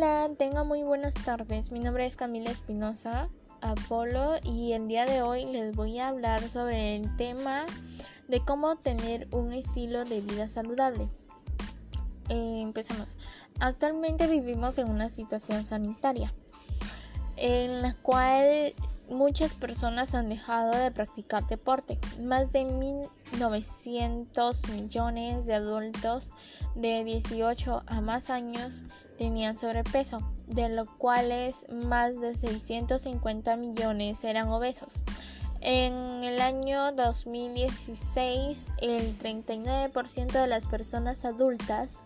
Hola, tengo muy buenas tardes. Mi nombre es Camila Espinosa Apolo y el día de hoy les voy a hablar sobre el tema de cómo tener un estilo de vida saludable. Eh, empecemos. Actualmente vivimos en una situación sanitaria en la cual muchas personas han dejado de practicar deporte. Más de 1.900 millones de adultos de 18 a más años tenían sobrepeso, de los cuales más de 650 millones eran obesos. En el año 2016, el 39% de las personas adultas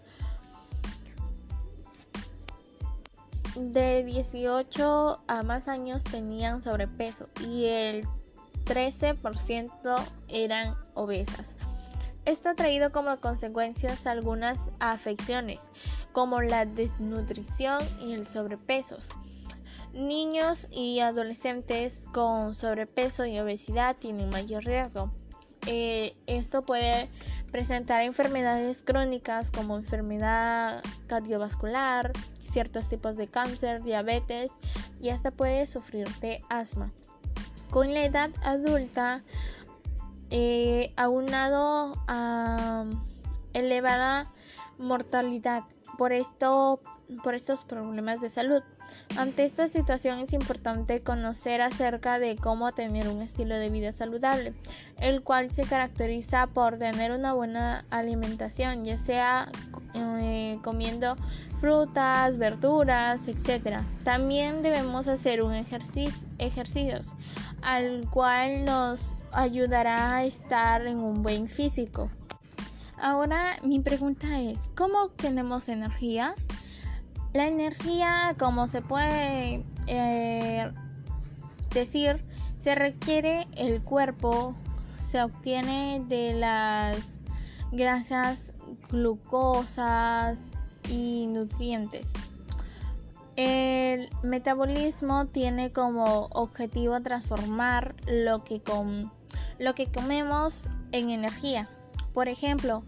de 18 a más años tenían sobrepeso y el 13% eran obesas. Esto ha traído como consecuencias algunas afecciones, como la desnutrición y el sobrepeso. Niños y adolescentes con sobrepeso y obesidad tienen mayor riesgo. Eh, esto puede presentar enfermedades crónicas como enfermedad cardiovascular, ciertos tipos de cáncer, diabetes y hasta puede sufrir de asma. Con la edad adulta, eh, aunado a elevada mortalidad por esto por estos problemas de salud. Ante esta situación es importante conocer acerca de cómo tener un estilo de vida saludable, el cual se caracteriza por tener una buena alimentación, ya sea eh, comiendo frutas, verduras, etc. También debemos hacer un ejercicio, ejercicios, al cual nos ayudará a estar en un buen físico. Ahora mi pregunta es, ¿cómo tenemos energías? La energía, como se puede eh, decir, se requiere el cuerpo, se obtiene de las grasas, glucosas y nutrientes. El metabolismo tiene como objetivo transformar lo que comemos en energía. Por ejemplo,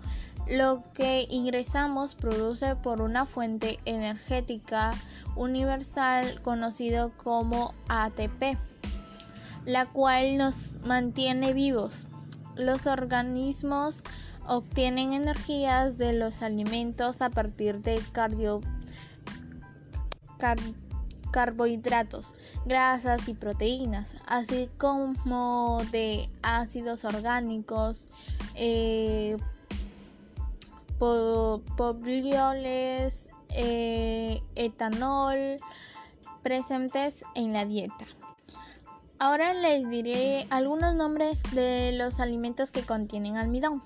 lo que ingresamos produce por una fuente energética universal conocido como ATP, la cual nos mantiene vivos. Los organismos obtienen energías de los alimentos a partir de cardio, carbohidratos, grasas y proteínas, así como de ácidos orgánicos, eh, eh, etanol presentes en la dieta. Ahora les diré algunos nombres de los alimentos que contienen almidón.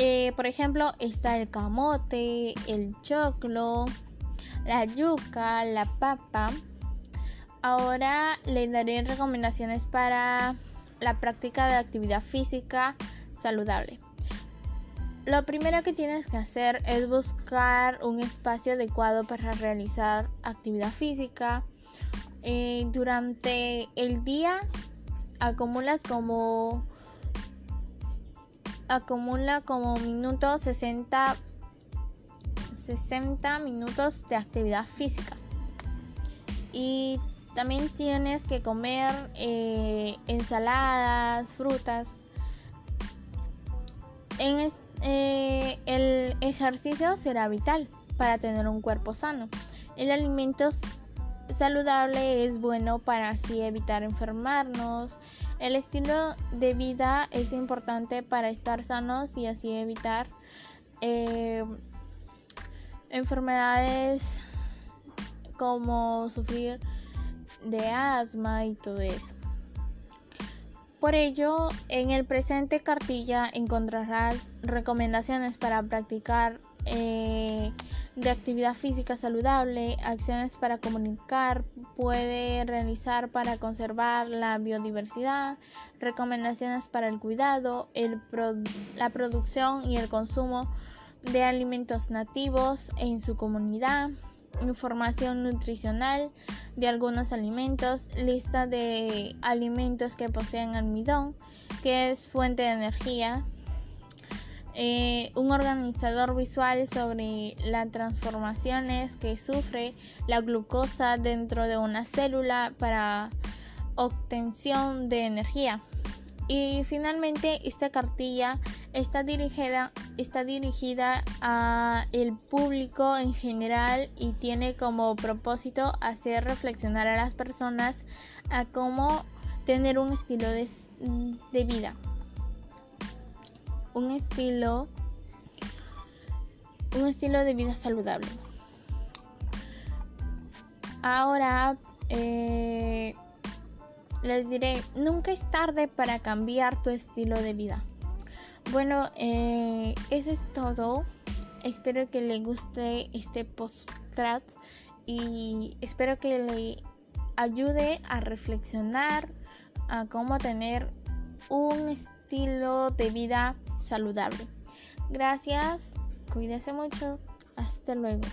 Eh, por ejemplo, está el camote, el choclo, la yuca, la papa. Ahora les daré recomendaciones para la práctica de actividad física saludable. Lo primero que tienes que hacer es buscar un espacio adecuado para realizar actividad física. Eh, durante el día acumulas como acumula como minutos 60 60 minutos de actividad física y también tienes que comer eh, ensaladas frutas en, eh, el ejercicio será vital para tener un cuerpo sano. El alimento saludable es bueno para así evitar enfermarnos. El estilo de vida es importante para estar sanos y así evitar eh, enfermedades como sufrir de asma y todo eso. Por ello, en el presente cartilla encontrarás recomendaciones para practicar eh, de actividad física saludable, acciones para comunicar, puede realizar para conservar la biodiversidad, recomendaciones para el cuidado, la producción y el consumo de alimentos nativos en su comunidad, información nutricional de algunos alimentos, lista de alimentos que poseen almidón, que es fuente de energía, eh, un organizador visual sobre las transformaciones que sufre la glucosa dentro de una célula para obtención de energía. Y finalmente esta cartilla está dirigida, está dirigida a el público en general y tiene como propósito hacer reflexionar a las personas a cómo tener un estilo de, de vida. Un estilo un estilo de vida saludable. Ahora eh, les diré, nunca es tarde para cambiar tu estilo de vida. Bueno, eh, eso es todo. Espero que le guste este postcard y espero que le ayude a reflexionar a cómo tener un estilo de vida saludable. Gracias, cuídese mucho, hasta luego.